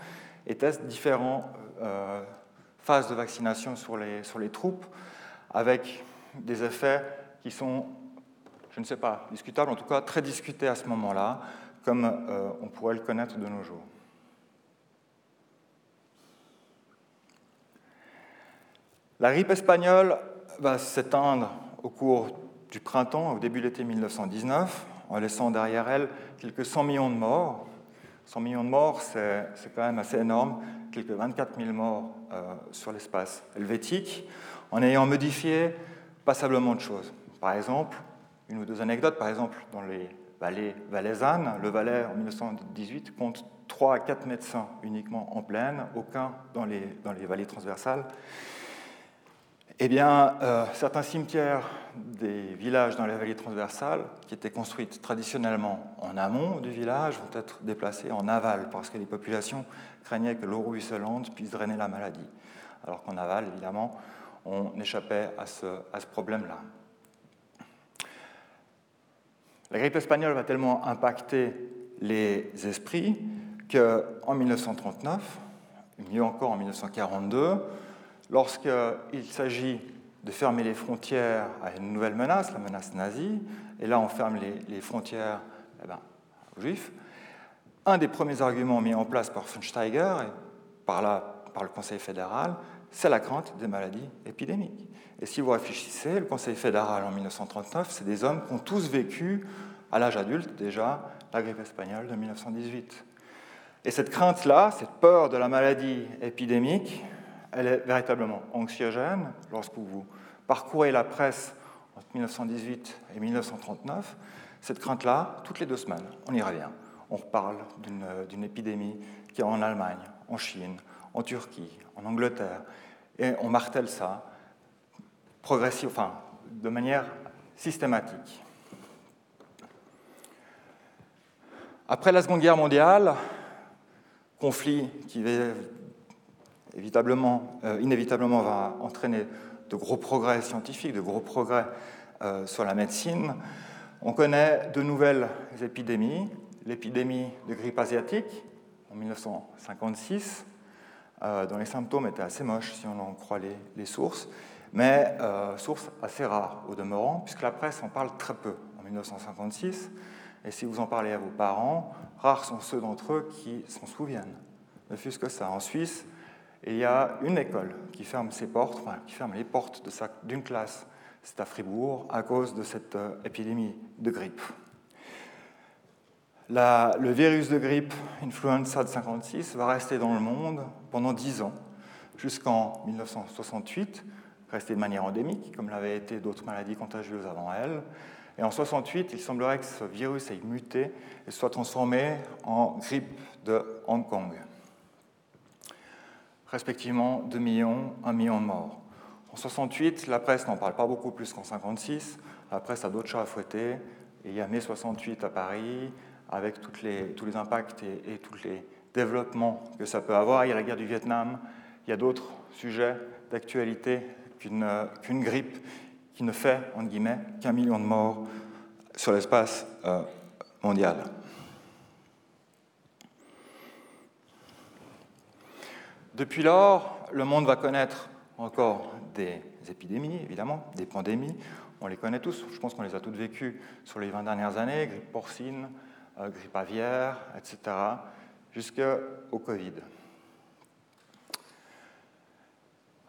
et teste différentes phases de vaccination sur les, troupes, avec des effets qui sont je ne sais pas, discutable, en tout cas très discuté à ce moment-là, comme on pourrait le connaître de nos jours. La grippe espagnole va s'éteindre au cours du printemps, au début de l'été 1919, en laissant derrière elle quelques 100 millions de morts. 100 millions de morts, c'est quand même assez énorme, quelques 24 000 morts euh, sur l'espace helvétique, en ayant modifié passablement de choses. Par exemple, une ou deux anecdotes, par exemple, dans les vallées valaisannes, le Valais en 1918 compte 3 à 4 médecins uniquement en plaine, aucun dans les, dans les vallées transversales. Eh bien, euh, certains cimetières des villages dans les vallées transversales, qui étaient construites traditionnellement en amont du village, vont être déplacés en aval, parce que les populations craignaient que l'eau ruisselante puisse drainer la maladie. Alors qu'en aval, évidemment, on échappait à ce, à ce problème-là. La grippe espagnole va tellement impacter les esprits qu'en 1939, mieux encore en 1942, lorsqu'il s'agit de fermer les frontières à une nouvelle menace, la menace nazie, et là on ferme les, frontières eh ben, aux juifs, un des premiers arguments mis en place par von Steiger et par, par le Conseil fédéral, c'est la crainte des maladies épidémiques. Et si vous réfléchissez, le Conseil fédéral en 1939, c'est des hommes qui ont tous vécu à l'âge adulte déjà la grippe espagnole de 1918. Et cette crainte-là, cette peur de la maladie épidémique, elle est véritablement anxiogène lorsque vous parcourez la presse entre 1918 et 1939. Cette crainte-là, toutes les deux semaines, on y revient. On reparle d'une épidémie qui est en Allemagne, en Chine, en Turquie, en Angleterre, et on martèle ça de manière systématique. Après la Seconde Guerre mondiale, conflit qui euh, inévitablement va entraîner de gros progrès scientifiques, de gros progrès euh, sur la médecine, on connaît de nouvelles épidémies. L'épidémie de grippe asiatique en 1956, euh, dont les symptômes étaient assez moches si on en croit les, sources, mais sources assez rares au demeurant, puisque la presse en parle très peu en 1956. Et si vous en parlez à vos parents, rares sont ceux d'entre eux qui s'en souviennent. Ne fût-ce que ça. En Suisse, il y a une école qui ferme ses portes, qui ferme les portes d'une classe. C'est à Fribourg à cause de cette euh, épidémie de grippe le virus de grippe influenza de 56 va rester dans le monde pendant 10 ans, jusqu'en 1968, rester de manière endémique, comme l'avaient été d'autres maladies contagieuses avant elle. Et en 68, il semblerait que ce virus ait muté et soit transformé en grippe de Hong Kong. Respectivement 2 millions, 1 million de morts. En 68, la presse n'en parle pas beaucoup plus qu'en 56. La presse a d'autres chats à fouetter. Et il y a mai 68 à Paris, avec tous les impacts et, tous les développements que ça peut avoir. Il y a la guerre du Vietnam, il y a d'autres sujets d'actualité qu'une grippe qui ne fait, entre guillemets, qu'un million de morts sur l'espace euh, mondial. Depuis lors, le monde va connaître encore des épidémies, évidemment, des pandémies. On les connaît tous, je pense qu'on les a toutes vécues sur les 20 dernières années, grippe porcine, euh, grippe aviaire, etc., jusqu'au Covid.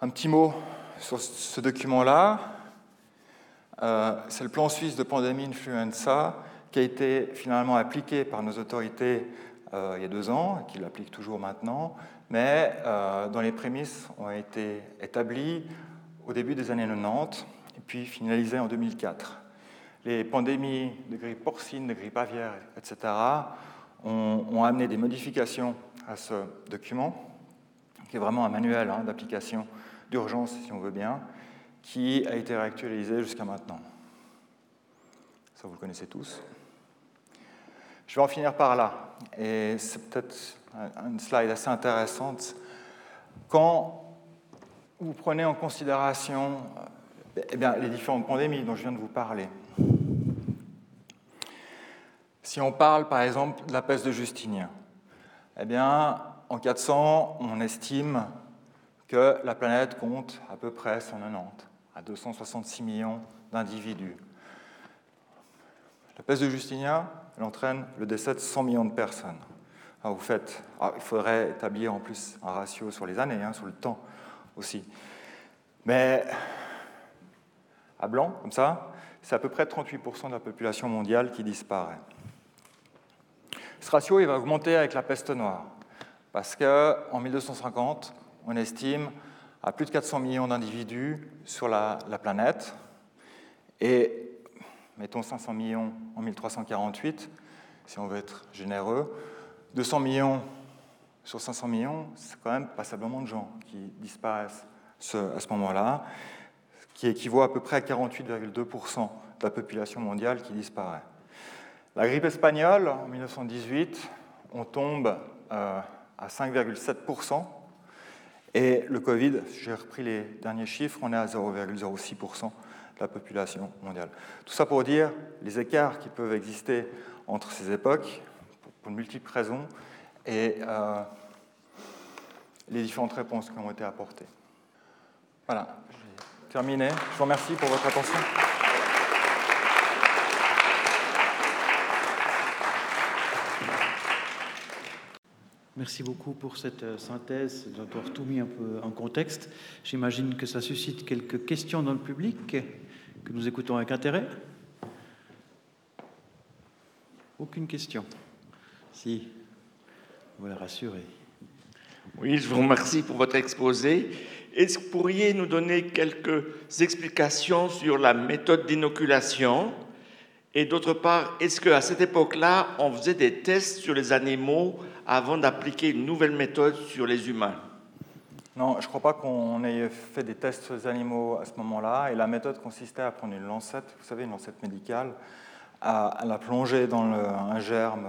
Un petit mot sur ce document-là. Euh, c'est le plan suisse de pandémie influenza qui a été finalement appliqué par nos autorités il y a deux ans, qui l'applique toujours maintenant, mais dont les prémices ont été établies au début des années 90 et puis finalisées en 2004 les pandémies de grippe porcine, de grippe aviaire, etc., ont, amené des modifications à ce document, qui est vraiment un manuel hein, d'application d'urgence, si on veut bien, qui a été réactualisé jusqu'à maintenant. Ça, vous le connaissez tous. Je vais en finir par là. Et c'est peut-être une slide assez intéressante. Quand vous prenez en considération eh bien, les différentes pandémies dont je viens de vous parler, si on parle par exemple de la peste de Justinien, eh bien, en 400, on estime que la planète compte à peu près 190 à 266 millions d'individus. La peste de Justinien, elle entraîne le décès de 100 millions de personnes. vous faites, il faudrait établir en plus un ratio sur les années, hein, sur le temps aussi. Mais à blanc, comme ça, c'est à peu près 38% de la population mondiale qui disparaît. Ce ratio il va augmenter avec la peste noire, parce qu'en 1250, on estime à plus de 400 millions d'individus sur la, la, planète, et mettons 500 millions en 1348, si on veut être généreux, 200 millions sur 500 millions, c'est quand même passablement de gens qui disparaissent à ce moment-là, qui équivaut à peu près à 48,2% de la population mondiale qui disparaît. La grippe espagnole, en 1918, on tombe euh, à 5,7%. Et le Covid, j'ai repris les derniers chiffres, on est à 0,06% de la population mondiale. Tout ça pour dire les écarts qui peuvent exister entre ces époques, pour de multiples raisons, et euh, les différentes réponses qui ont été apportées. Voilà, j'ai terminé. Je vous remercie pour votre attention. Merci beaucoup pour cette euh, synthèse, d'avoir tout mis un peu en contexte. J'imagine que ça suscite quelques questions dans le public que nous écoutons avec intérêt. Aucune question. Si, vous la rassurez. Oui, je vous remercie pour votre exposé. Est-ce que vous pourriez nous donner quelques explications sur la méthode d'inoculation? Et d'autre part, est-ce qu'à cette époque-là, on faisait des tests sur les animaux avant d'appliquer une nouvelle méthode sur les humains Non, je ne crois pas qu'on ait fait des tests sur les animaux à ce moment-là. Et la méthode consistait à prendre une lancette, vous savez, une lancette médicale, à, la plonger dans un germe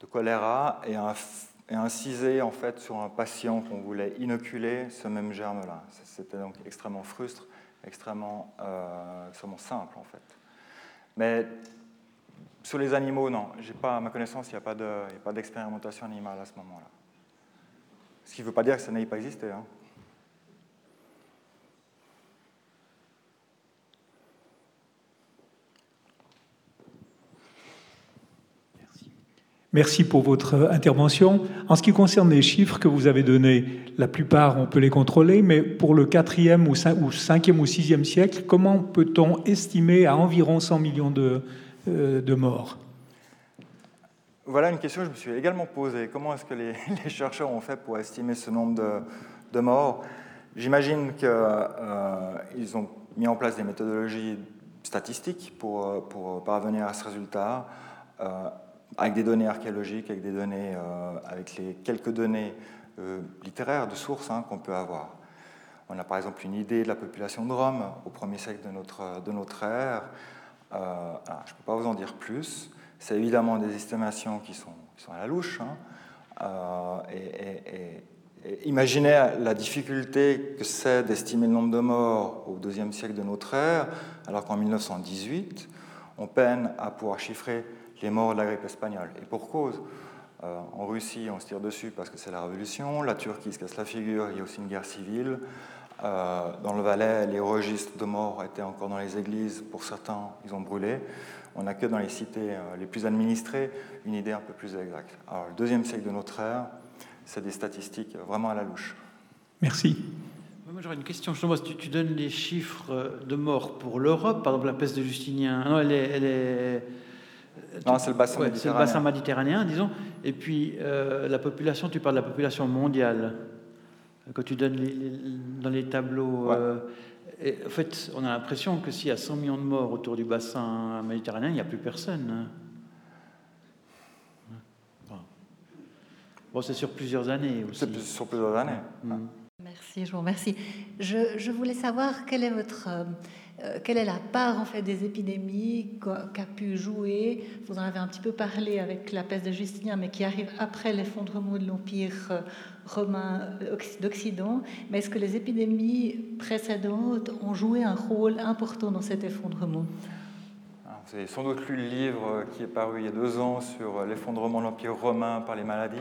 de choléra et à, inciser en fait sur un patient qu'on voulait inoculer ce même germe-là. C'était donc extrêmement frustre, extrêmement, euh, simple en fait. Mais sur les animaux, non. Pas, à ma connaissance, il n'y a pas d'expérimentation animale à ce moment-là. Ce qui ne veut pas dire que ça n'ait pas existé. Hein. Merci pour votre intervention. En ce qui concerne les chiffres que vous avez donnés, la plupart, on peut les contrôler, mais pour le 4e ou 5e ou 6e siècle, comment peut-on estimer à environ 100 millions de, de morts Voilà une question que je me suis également posée. Comment est-ce que les, chercheurs ont fait pour estimer ce nombre de, morts? J'imagine qu'ils euh, ont mis en place des méthodologies statistiques pour, pour parvenir à ce résultat, euh, avec des données archéologiques, avec, des données, avec les quelques données littéraires de sources hein, qu'on peut avoir. On a par exemple une idée de la population de Rome au premier siècle de notre, de notre ère. Euh, je ne peux pas vous en dire plus. C'est évidemment des estimations qui sont, à la louche. Hein. Euh, imaginez la difficulté que c'est d'estimer le nombre de morts au deuxième siècle de notre ère, alors qu'en 1918, on peine à pouvoir chiffrer les morts de la grippe espagnole. Et pour cause, euh, en Russie, on se tire dessus parce que c'est la révolution, la Turquie se casse la figure, il y a aussi une guerre civile. Euh, dans le Valais, les registres de morts étaient encore dans les églises. Pour certains, ils ont brûlé. On n'a que dans les cités euh, les plus administrées une idée un peu plus exacte. Alors, le deuxième siècle de notre ère, c'est des statistiques vraiment à la louche. Merci. Moi, j'aurais une question. Tu, tu, donnes les chiffres de morts pour l'Europe, par exemple la peste de Justinien. Non, elle est. Elle est... Non, c'est le bassin méditerranéen. C'est le bassin méditerranéen, disons. Et puis, euh, la population, tu parles de la population mondiale quand tu donnes dans les tableaux. Euh, en fait, on a l'impression que s'il y a 100 millions de morts autour du bassin méditerranéen, il n'y a plus personne. Hein. Bon, c'est sur plusieurs années aussi. C'est sur plusieurs années. Mm. Merci, je vous remercie. Je, je voulais savoir quelle est votre euh, quelle est la part en fait des épidémies qu'a pu jouer? Vous en avez un petit peu parlé avec la peste de Justinien, mais qui arrive après l'effondrement de l'Empire euh, romain euh, d'Occident. Mais est-ce que les épidémies précédentes ont joué un rôle important dans cet effondrement? Vous avez sans doute lu le livre qui est paru il y a deux ans sur l'effondrement de l'Empire romain par les maladies.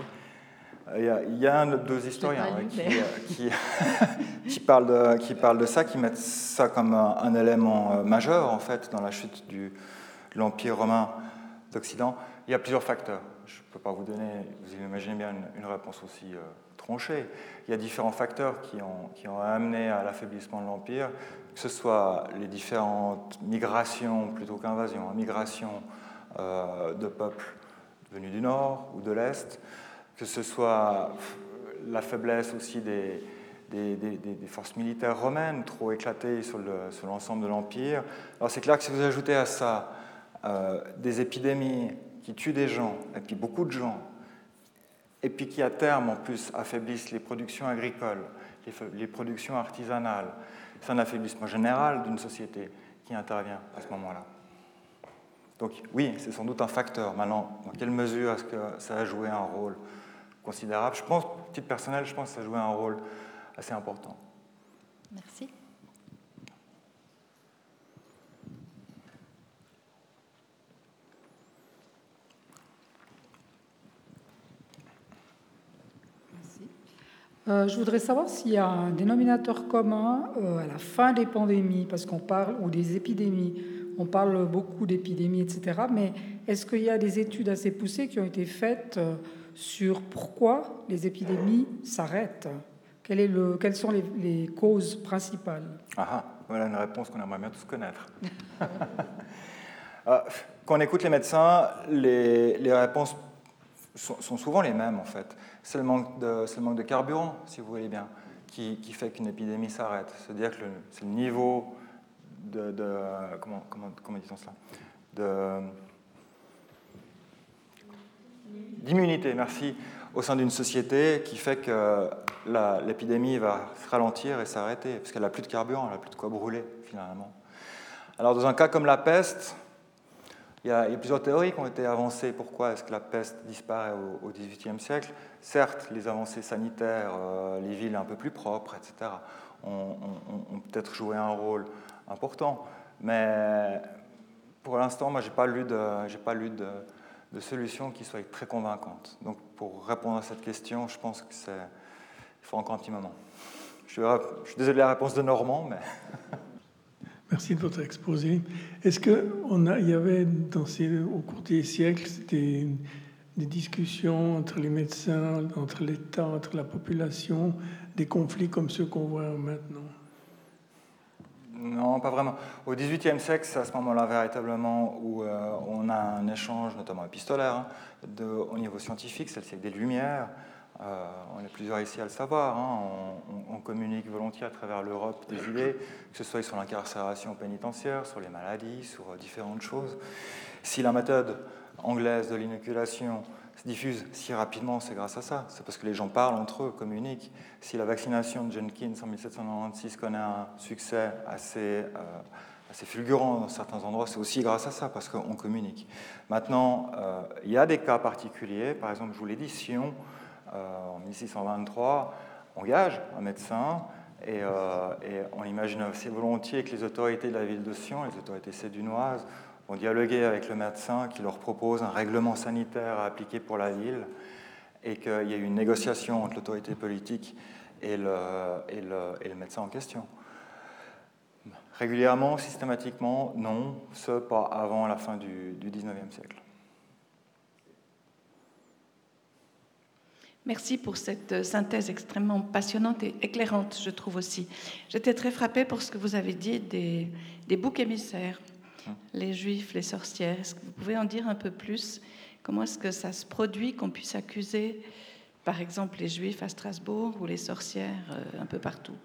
Il y a, un, deux historiens qui, qui, qui, parlent de, qui parlent de ça, qui mettent ça comme un, élément euh, majeur en fait dans la chute du, de l'Empire romain d'Occident Il y a plusieurs facteurs. Je ne peux pas vous donner, vous imaginez bien, une, réponse aussi euh, tranchée. Il y a différents facteurs qui ont, qui ont amené à l'affaiblissement de l'Empire, que ce soit les différentes migrations plutôt qu'invasions, hein, migrations euh, de peuples venus du nord ou de l'est, que ce soit la faiblesse aussi des, forces militaires romaines trop éclatées sur l'ensemble de l'Empire. Alors c'est clair que si vous ajoutez à ça euh, des épidémies qui tuent des gens, et puis beaucoup de gens, et puis qui à terme en plus affaiblissent les productions agricoles, les, productions artisanales, c'est un affaiblissement général d'une société qui intervient à ce moment-là. Donc oui, c'est sans doute un facteur. Maintenant, dans quelle mesure est-ce que ça a joué un rôle considérable Je pense, titre personnel, je pense que ça a joué un rôle assez important. Merci. Euh, je voudrais savoir s'il y a un dénominateur commun euh, à la fin des pandémies, parce qu'on parle, ou des épidémies, on parle beaucoup d'épidémies, etc. Mais est-ce qu'il y a des études assez poussées qui ont été faites euh, sur pourquoi les épidémies s'arrêtent quelles sont les, causes principales? Ah, ah, voilà une réponse qu'on aimerait bien tous connaître. Euh, quand on écoute les médecins, les, réponses sont, souvent les mêmes en fait. C'est le, manque de, carburant, si vous voulez bien, qui, fait qu'une épidémie s'arrête. C'est-à-dire que c'est le niveau de, comment, comment, comment dit-on cela? D'immunité, merci, au sein d'une société qui fait que l'épidémie va se ralentir et s'arrêter, parce qu'elle n'a plus de carburant, elle n'a plus de quoi brûler, finalement. Alors, dans un cas comme la peste, il y, a, plusieurs théories qui ont été avancées. Pourquoi est-ce que la peste disparaît au XVIIIe siècle? Certes, les avancées sanitaires, euh, les villes un peu plus propres, etc., ont, peut-être joué un rôle important. Mais pour l'instant, moi, je n'ai pas lu pas lu de, de solutions qui soient très convaincantes. Donc, pour répondre à cette question, je pense que faut encore un petit moment. Je suis, désolé de la réponse de Normand, mais. Merci de votre exposé. Est-ce qu'il y avait au cours des siècles des, des discussions entre les médecins, entre l'État, entre la population, des conflits comme ceux qu'on voit maintenant? Non, pas vraiment. Au XVIIIe siècle, c'est à ce moment-là véritablement où euh, on a un échange, notamment épistolaire, hein, de, au niveau scientifique, c'est le siècle des Lumières. Euh, on est plusieurs ici à le savoir. Hein. on, communique volontiers à travers l'Europe des idées, que ce soit sur l'incarcération pénitentiaire, sur les maladies, sur euh, différentes choses. Si la méthode anglaise de l'inoculation se diffuse si rapidement, c'est grâce à ça. C'est parce que les gens parlent entre eux, communiquent. Si la vaccination de Jenkins en 1796 connaît un succès assez, euh, assez fulgurant dans certains endroits, c'est aussi grâce à ça, parce qu'on communique. Maintenant, euh, il y a des cas particuliers. Par exemple, je vous l'ai dit, Sion, euh, en 1623, engage un médecin et, et, on imagine assez volontiers que les autorités de la ville de Sion, les autorités sédunoises, ont dialogué avec le médecin qui leur propose un règlement sanitaire à appliquer pour la ville et qu'il y a eu une négociation entre l'autorité politique et le, et, le, médecin en question. Régulièrement, systématiquement, non, ce pas avant la fin du, du 19e siècle. Merci pour cette synthèse extrêmement passionnante et éclairante, je trouve aussi. J'étais très frappée pour ce que vous avez dit des, des boucs émissaires les juifs, les sorcières. Est-ce que vous pouvez en dire un peu plus? Comment est-ce que ça se produit qu'on puisse accuser, par exemple, les juifs à Strasbourg ou les sorcières euh, un peu partout?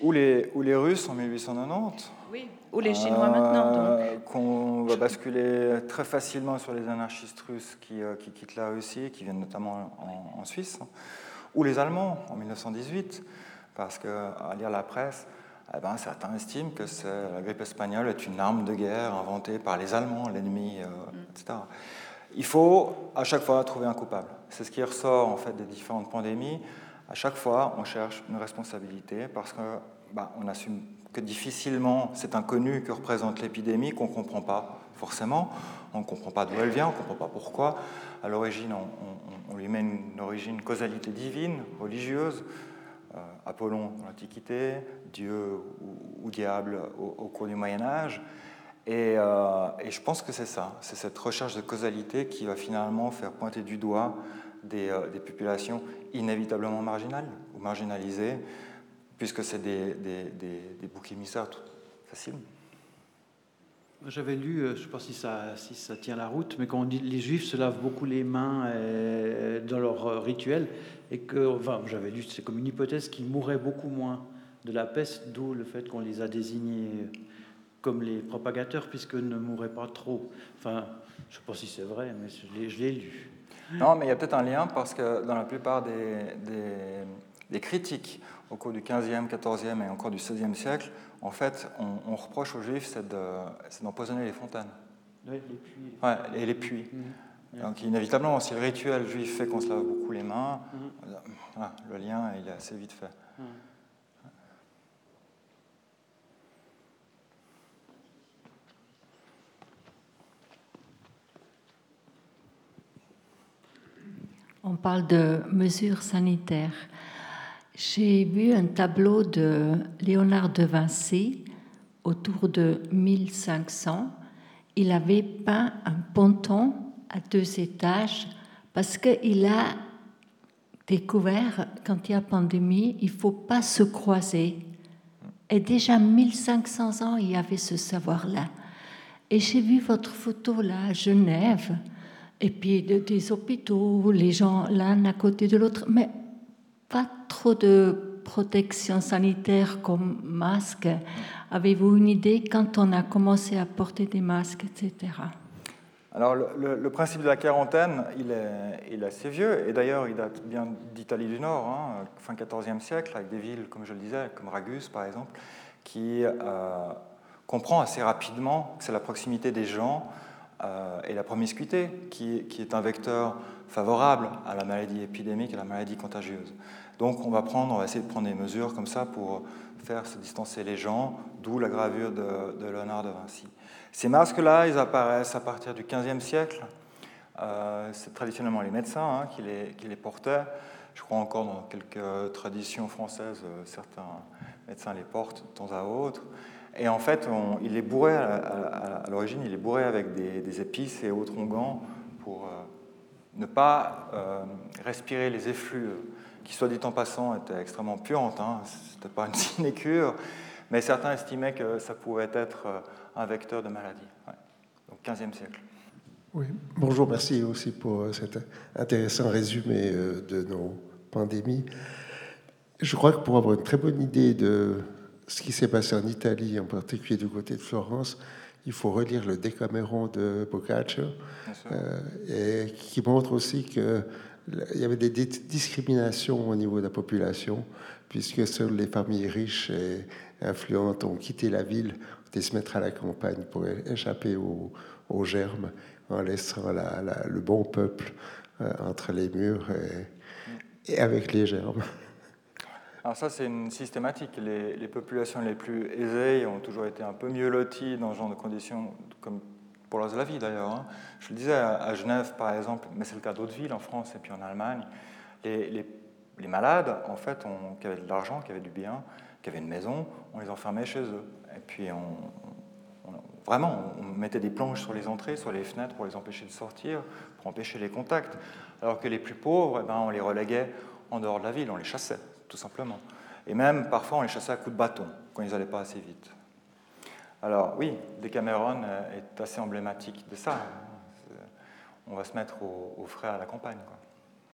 Ou les, ou les Russes en 1890. Oui, ou les Chinois maintenant. Euh, qu'on va basculer très facilement sur les anarchistes russes qui, euh, qui quittent la Russie, qui viennent notamment en, en Suisse. Ou les Allemands en 1918, parce qu'à lire la presse, eh ben, certains estiment que la grippe espagnole est une arme de guerre inventée par les Allemands, l'ennemi, euh, mm. etc. Il faut à chaque fois trouver un coupable. C'est ce qui ressort en fait des différentes pandémies. À chaque fois, on cherche une responsabilité parce qu'on bah, on assume que difficilement cet inconnu que représente l'épidémie, qu'on ne comprend pas forcément, on ne comprend pas d'où elle vient, on ne comprend pas pourquoi. À l'origine, on, on, lui met une origine, causalité divine, religieuse, Apollon dans l'Antiquité, Dieu ou, diable au, cours du Moyen Âge. Et, et je pense que c'est ça, c'est cette recherche de causalité qui va finalement faire pointer du doigt des, des populations inévitablement marginales ou marginalisées, puisque c'est des, des, boucs émissaires faciles. J'avais lu, euh, je ne sais pas si ça, tient la route, mais quand on dit les Juifs se lavent beaucoup les mains euh, dans leur euh, rituel, et que, enfin, j'avais lu, c'est comme une hypothèse qu'ils mouraient beaucoup moins de la peste, d'où le fait qu'on les a désignés comme les propagateurs, puisqu'ils ne mouraient pas trop. Enfin, je ne sais pas si c'est vrai, mais je l'ai lu. Non, mais il y a peut-être un lien parce que dans la plupart des, des, des critiques au cours du 15e, 14e et encore du 16e siècle, en fait, on, on reproche aux Juifs, c'est d'empoisonner les fontaines. Oui, les puits. Ouais, et les puits. Mmh. Donc, inévitablement, si le rituel juif fait qu'on se lave beaucoup les mains, voilà, le lien, il est assez vite fait. Mmh. On parle de mesures sanitaires. J'ai vu un tableau de Léonard de Vinci autour de 1500. Il avait peint un ponton à deux étages parce qu'il a découvert quand il y a pandémie, il faut pas se croiser. Et déjà 1500 ans, il y avait ce savoir-là. Et j'ai vu votre photo là à Genève, et puis des hôpitaux, les gens l'un à côté de l'autre, mais pas trop de protection sanitaire comme masque. Avez-vous une idée quand on a commencé à porter des masques, etc. Alors le, principe de la quarantaine, il est, assez vieux, et d'ailleurs il date bien d'Italie du Nord, hein, fin 14e siècle, avec des villes, comme je le disais, comme Ragus par exemple, qui euh, comprend assez rapidement que c'est la proximité des gens euh, et la promiscuité qui, est un vecteur favorable à la maladie épidémique à la maladie contagieuse. Donc on va, prendre, on va essayer de prendre des mesures comme ça pour faire se distancer les gens, d'où la gravure de, de, Léonard de Vinci. Ces masques-là, ils apparaissent à partir du XVe siècle. Euh, c'est traditionnellement les médecins hein, qui, les, portaient. Je crois encore dans quelques traditions françaises, euh, certains médecins les portent de temps à autre. Et en fait, on, il les bourrait à, l'origine, il les bourrait avec des, épices et autres onguents pour euh, ne pas respirer les effluves qui, soit dit en passant, était extrêmement puante. Hein. Ce n'était pas une sinécure, mais certains estimaient que ça pouvait être un vecteur de maladie. Ouais. Donc, 15e siècle. Oui, bonjour, merci aussi pour euh, cet intéressant résumé euh, de nos pandémies. Je crois que pour avoir une très bonne idée de ce qui s'est passé en Italie, en particulier du côté de Florence, il faut relire le Decameron de Boccaccio, euh, et qui montre aussi que il y avait des discriminations au niveau de la population, puisque seules les familles riches et influentes ont quitté la ville, ont se mettre à la campagne pour échapper aux, aux germes, en laissant la, la, le bon peuple euh, entre les murs et, et, avec les germes. Alors ça, c'est une systématique. Les, populations les plus aisées ont toujours été un peu mieux loties dans ce genre de conditions, comme pour la vie d'ailleurs. Hein. Je le disais, à Genève par exemple, mais c'est le cas d'autres villes en France et puis en Allemagne, les, les, les malades, en fait, on, qui avaient de l'argent, qui avaient du bien, qui avaient une maison, on les enfermait chez eux. Et puis on, vraiment, on mettait des planches sur les entrées, sur les fenêtres pour les empêcher de sortir, pour empêcher les contacts. Alors que les plus pauvres, eh ben, on les reléguait en dehors de la ville, on les chassait, tout simplement. Et même parfois on les chassait à coups de bâton quand ils n'allaient pas assez vite. Alors oui, Decameron est assez emblématique de ça. On va se mettre au, au frais à la campagne. Quoi.